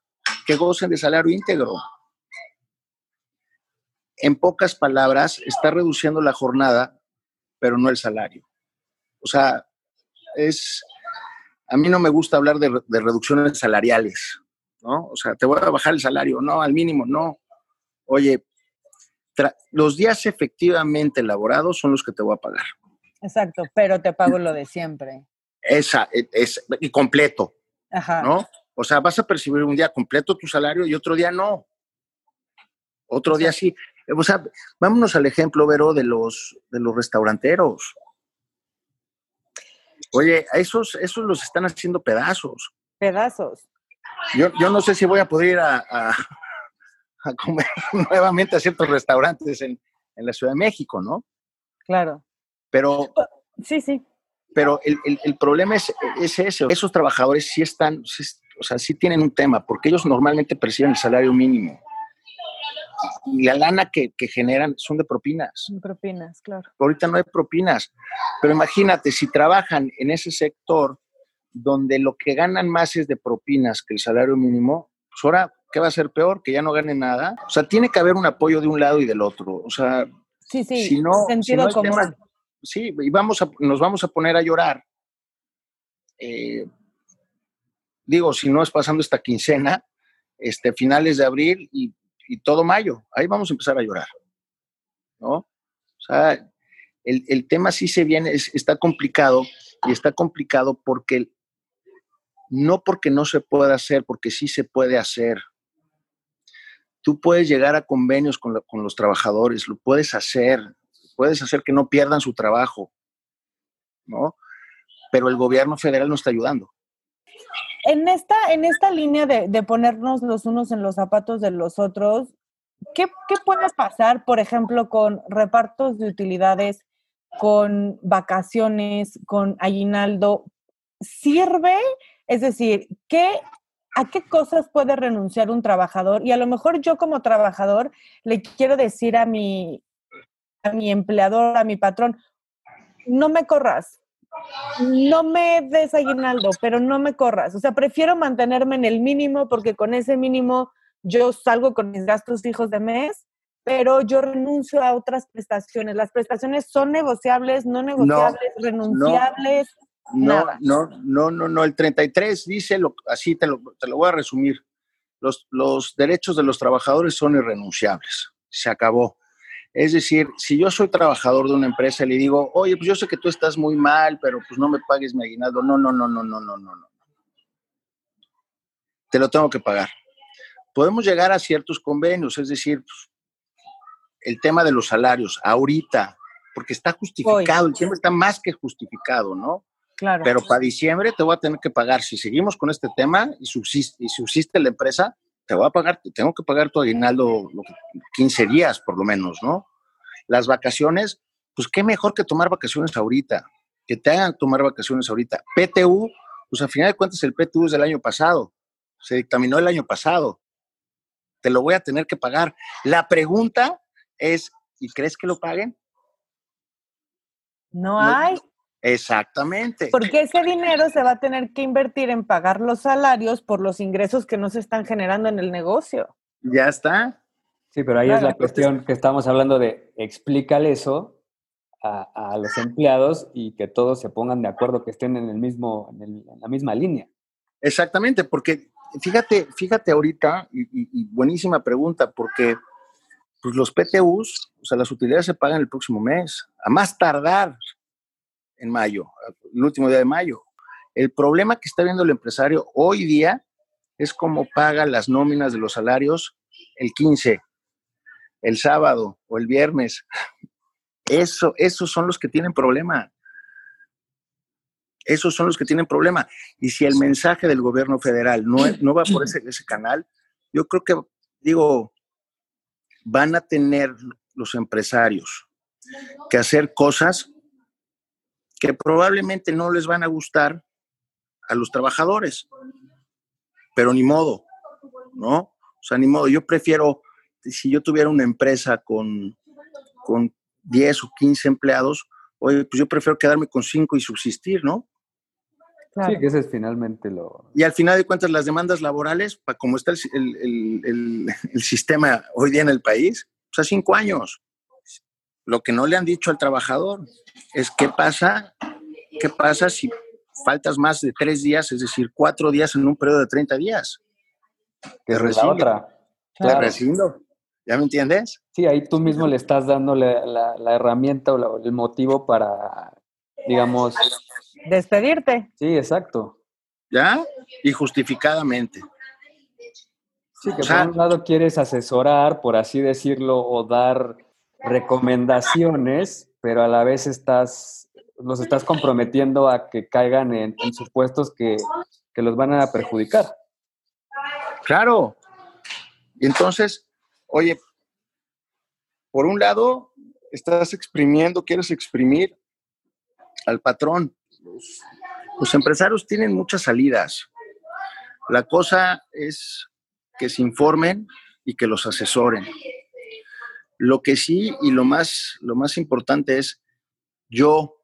que gocen de salario íntegro. En pocas palabras, está reduciendo la jornada, pero no el salario. O sea, es, a mí no me gusta hablar de, de, reducciones salariales, ¿no? O sea, te voy a bajar el salario, no, al mínimo, no. Oye, los días efectivamente elaborados son los que te voy a pagar. Exacto, pero te pago lo de siempre. Esa, es, y completo, Ajá. ¿no? O sea, vas a percibir un día completo tu salario y otro día no. Otro día sí. O sea, vámonos al ejemplo, Vero, de los, de los restauranteros. Oye, a esos, esos los están haciendo pedazos. Pedazos. Yo, yo no sé si voy a poder ir a, a, a comer nuevamente a ciertos restaurantes en, en, la Ciudad de México, ¿no? Claro. Pero, sí, sí. Pero el, el, el problema es, es, ese. Esos trabajadores sí están, sí, o sea, sí tienen un tema, porque ellos normalmente perciben el salario mínimo. Y la lana que, que generan son de propinas. Propinas, claro. Ahorita no hay propinas. Pero imagínate, si trabajan en ese sector donde lo que ganan más es de propinas que el salario mínimo, pues ahora, ¿qué va a ser peor? Que ya no ganen nada. O sea, tiene que haber un apoyo de un lado y del otro. O sea, sí, sí, si no, sentido si no. Tema, sí, y vamos a, nos vamos a poner a llorar. Eh, digo, si no es pasando esta quincena, este, finales de abril y, y, todo mayo, ahí vamos a empezar a llorar. ¿No? O sea, el, el tema sí se viene, es, está complicado y está complicado porque no porque no se pueda hacer, porque sí se puede hacer. Tú puedes llegar a convenios con, los trabajadores, lo puedes hacer, puedes hacer que no pierdan su trabajo, ¿no? Pero el gobierno federal no está ayudando. En esta, en esta línea de, de ponernos los unos en los zapatos de los otros, ¿qué, ¿qué, puede pasar, por ejemplo, con repartos de utilidades, con vacaciones, con aguinaldo? ¿Sirve? Es decir, ¿qué, ¿a qué cosas puede renunciar un trabajador? Y a lo mejor yo como trabajador le quiero decir a mi, a mi empleador, a mi patrón, no me corras, no me des aguinaldo, pero no me corras. O sea, prefiero mantenerme en el mínimo porque con ese mínimo yo salgo con mis gastos fijos de mes, pero yo renuncio a otras prestaciones. Las prestaciones son negociables, no negociables, renunciables. No, no, no, no, no, el 33 dice, lo, así te lo, te lo voy a resumir, los, los derechos de los trabajadores son irrenunciables, se acabó. Es decir, si yo soy trabajador de una empresa y le digo, oye, pues yo sé que tú estás muy mal, pero pues no me pagues mi aguinaldo. No, no, no, no, no, no, no, no. Te lo tengo que pagar. Podemos llegar a ciertos convenios, es decir, pues, el tema de los salarios, ahorita, porque está justificado, el tema está más que justificado, ¿no? Claro. Pero para diciembre te voy a tener que pagar. Si seguimos con este tema y subsiste, y subsiste la empresa, te voy a pagar, tengo que pagar tu aguinaldo 15 días por lo menos, ¿no? Las vacaciones, pues qué mejor que tomar vacaciones ahorita, que te hagan tomar vacaciones ahorita. PTU, pues al final de cuentas el PTU es del año pasado, se dictaminó el año pasado, te lo voy a tener que pagar. La pregunta es, ¿y crees que lo paguen? No hay. Exactamente. Porque ese dinero se va a tener que invertir en pagar los salarios por los ingresos que no se están generando en el negocio. Ya está. Sí, pero ahí es la cuestión que estamos hablando de explícale eso a, los empleados y que todos se pongan de acuerdo, que estén en el mismo, en, la misma línea. Exactamente, porque fíjate, fíjate ahorita, y, buenísima pregunta, porque pues los PTUs, o sea, las utilidades se pagan el próximo mes, a más tardar en mayo, el último día de mayo. El problema que está viendo el empresario hoy día es cómo paga las nóminas de los salarios el 15, el sábado o el viernes. Eso, esos son los que tienen problema. Esos son los que tienen problema. Y si el mensaje del gobierno federal no, no va por ese, ese canal, yo creo que, digo, van a tener los empresarios que hacer cosas que probablemente no les van a gustar a los trabajadores, pero ni modo, ¿no? O sea, ni modo, yo prefiero, si yo tuviera una empresa con, con 10 o 15 empleados, oye, pues yo prefiero quedarme con 5 y subsistir, ¿no? Sí, que ese es finalmente lo... Y al final de cuentas, las demandas laborales, para como está el, el, el, sistema hoy día en el país, pues a cinco años. Lo que no le han dicho al trabajador es qué pasa, qué pasa si faltas más de tres días, es decir, cuatro días en un periodo de 30 días. Es la otra. Claro. ¿Ya me entiendes? Sí, ahí tú mismo le estás dando la, herramienta o el motivo para, digamos... Despedirte. Sí, exacto. ¿Ya? Y justificadamente. Sí, que por un lado quieres asesorar, por así decirlo, o dar recomendaciones, pero a la vez estás, los estás comprometiendo a que caigan en, supuestos que, que los van a perjudicar. Claro. Y entonces, oye, por un lado, estás exprimiendo, quieres exprimir al patrón. Los, los, empresarios tienen muchas salidas. La cosa es que se informen y que los asesoren. Lo que sí y lo más, lo más importante es, yo,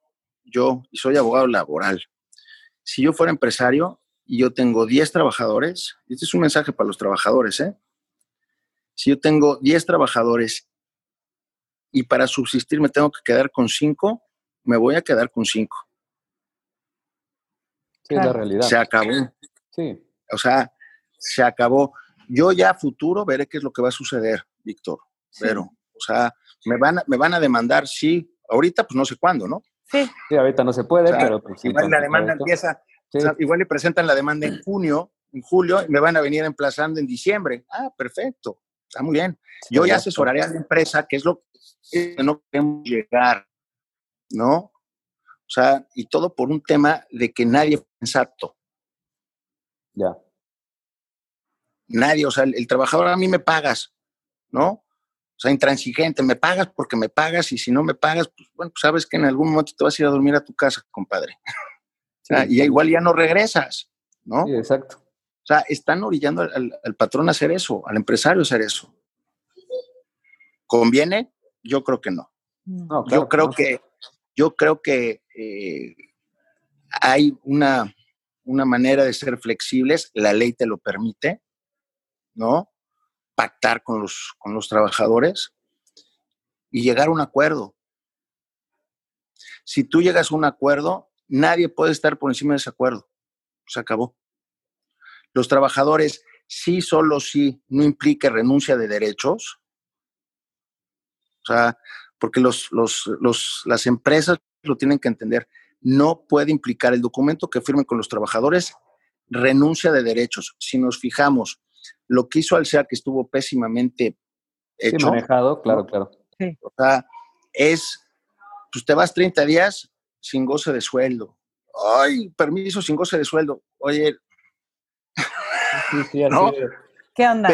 yo, y soy abogado laboral, si yo fuera empresario y yo tengo 10 trabajadores, este es un mensaje para los trabajadores, ¿eh? Si yo tengo 10 trabajadores y para subsistir me tengo que quedar con 5, me voy a quedar con 5. Sí, es la realidad. Se acabó. Sí. O sea, se acabó. Yo ya a futuro veré qué es lo que va a suceder, Víctor. Pero sea, me van, a, me van a demandar, sí, ahorita pues no sé cuándo, ¿no? Sí. Sí, ahorita no se puede, pero... Pues, igual la demanda empieza, igual le presentan la demanda en junio, en julio, y me van a venir emplazando en diciembre. Ah, perfecto, está muy bien. Yo ya asesoraré a la empresa, que es lo que no queremos llegar, ¿no? O sea, y todo por un tema de que nadie es sensato. Ya. Nadie, o sea, el trabajador a mí me pagas, ¿no? O sea, intransigente, me pagas porque me pagas y si no me pagas, pues bueno, pues sabes que en algún momento te vas a ir a dormir a tu casa, compadre. y igual ya no regresas, ¿no? Sí, exacto. O sea, están orillando al, patrón a hacer eso, al empresario a hacer eso. ¿Conviene? Yo creo que no. yo creo que, yo creo que eh, hay una, una manera de ser flexibles, la ley te lo permite, ¿no? Pactar con los, con los trabajadores y llegar a un acuerdo. Si tú llegas a un acuerdo, nadie puede estar por encima de ese acuerdo. Se acabó. Los trabajadores, sí, solo sí, no implica renuncia de derechos. O sea, porque los, las empresas lo tienen que entender. No puede implicar el documento que firmen con los trabajadores renuncia de derechos. Si nos fijamos, lo que hizo Alsea, que estuvo pésimamente hecho. manejado, claro, claro. O sea, es, pues te vas 30 días sin goce de sueldo. Ay, permiso sin goce de sueldo. Oye. ¿Qué onda?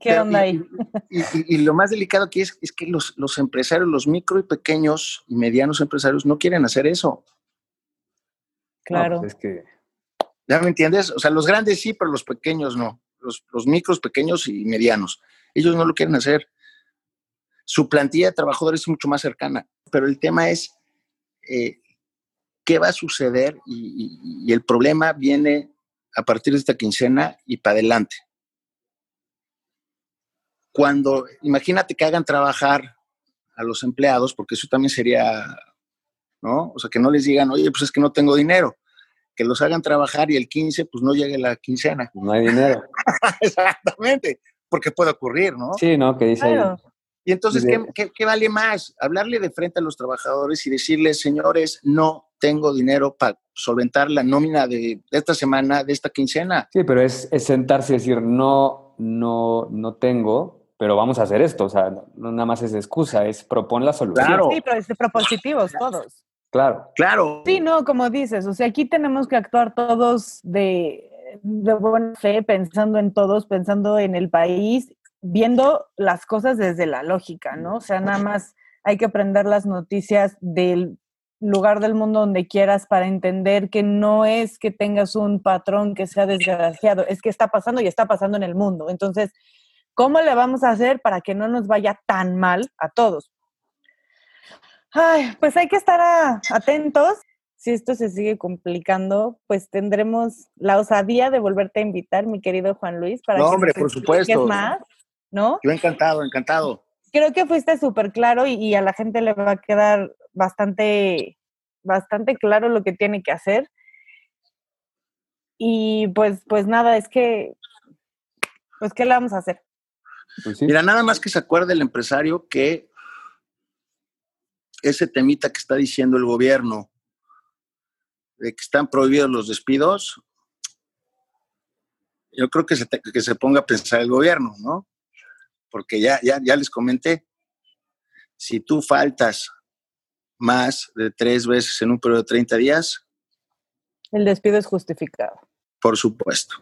¿Qué onda ahí? Y, lo más delicado aquí es, es que los, los, empresarios, los micro y pequeños y medianos empresarios no quieren hacer eso. Claro. Pues es que... ¿Ya me entiendes? O sea, los grandes sí, pero los pequeños no. Los, micros, pequeños y medianos. Ellos no lo quieren hacer. Su plantilla de trabajadores es mucho más cercana. Pero el tema es eh, qué va a suceder y, el problema viene a partir de esta quincena y para adelante. Cuando, imagínate que hagan trabajar a los empleados, porque eso también sería, ¿no? O sea, que no les digan, oye, pues es que no tengo dinero. Que los hagan trabajar y el 15, pues no llegue la quincena. No hay dinero. Exactamente, porque puede ocurrir, ¿no? Sí, ¿no? Que dice, y entonces, ¿qué, vale más? Hablarle de frente a los trabajadores y decirles, señores, no tengo dinero para solventar la nómina de, esta semana, de esta quincena. Sí, pero es, sentarse y decir, no, no, no tengo, pero vamos a hacer esto. O sea, no nada más es excusa, es propon la solución. Claro. Sí, pero es propositivos todos. Claro. Claro. Sí, no, como dices, o sea, aquí tenemos que actuar todos de, de buena fe, pensando en todos, pensando en el país viendo las cosas desde la lógica, ¿no? O sea, nada más hay que aprender las noticias del lugar del mundo donde quieras para entender que no es que tengas un patrón que sea desgraciado, es que está pasando y está pasando en el mundo. Entonces, ¿cómo le vamos a hacer para que no nos vaya tan mal a todos? Ay, pues hay que estar atentos. Si esto se sigue complicando, pues tendremos la osadía de volverte a invitar, mi querido Juan Luis, para no, que hombre, por supuesto. más ¿no? Yo encantado, encantado. Creo que fuiste súper claro y, a la gente le va a quedar bastante, bastante claro lo que tiene que hacer. Y pues, pues nada, es que, pues, ¿qué le vamos a hacer? Pues Mira, nada más que se acuerde el empresario que ese temita que está diciendo el gobierno de que están prohibidos los despidos, yo creo que se, que se ponga a pensar el gobierno, ¿no? porque ya, ya, ya les comenté, si tú faltas más de tres veces en un periodo de 30 días, el despido es justificado. Por supuesto.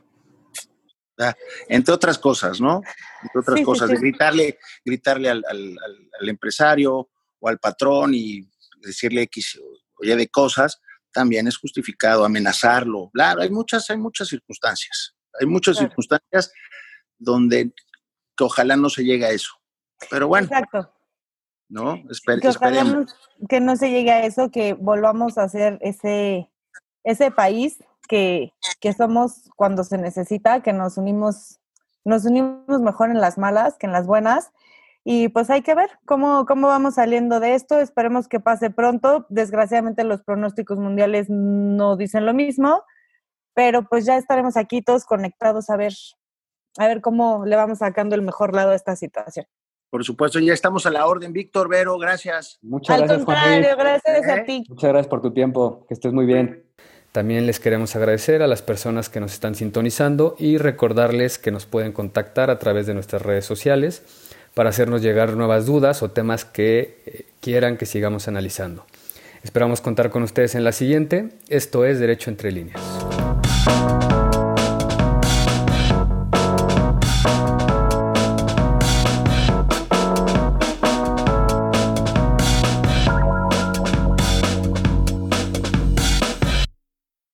Entre otras cosas, ¿no? Entre otras cosas, gritarle, gritarle al, empresario o al patrón y decirle X o Y de cosas, también es justificado, amenazarlo, claro, hay muchas, hay muchas circunstancias. Hay muchas circunstancias donde ojalá no se llegue a eso. Pero bueno. Exacto. ¿No? que esperemos. que no se llegue a eso, que volvamos a ser ese, ese país que, que somos cuando se necesita, que nos unimos, nos unimos mejor en las malas que en las buenas. Y pues hay que ver cómo, cómo vamos saliendo de esto. Esperemos que pase pronto. Desgraciadamente los pronósticos mundiales no dicen lo mismo, pero pues ya estaremos aquí todos conectados a ver a ver cómo le vamos sacando el mejor lado a esta situación. Por supuesto, ya estamos a la orden. Víctor Vero, gracias. Muchas Al gracias, contrario, gracias a ¿Eh? ti. Muchas gracias por tu tiempo. Que estés muy bien. También les queremos agradecer a las personas que nos están sintonizando y recordarles que nos pueden contactar a través de nuestras redes sociales para hacernos llegar nuevas dudas o temas que eh, quieran que sigamos analizando. Esperamos contar con ustedes en la siguiente. Esto es Derecho entre líneas.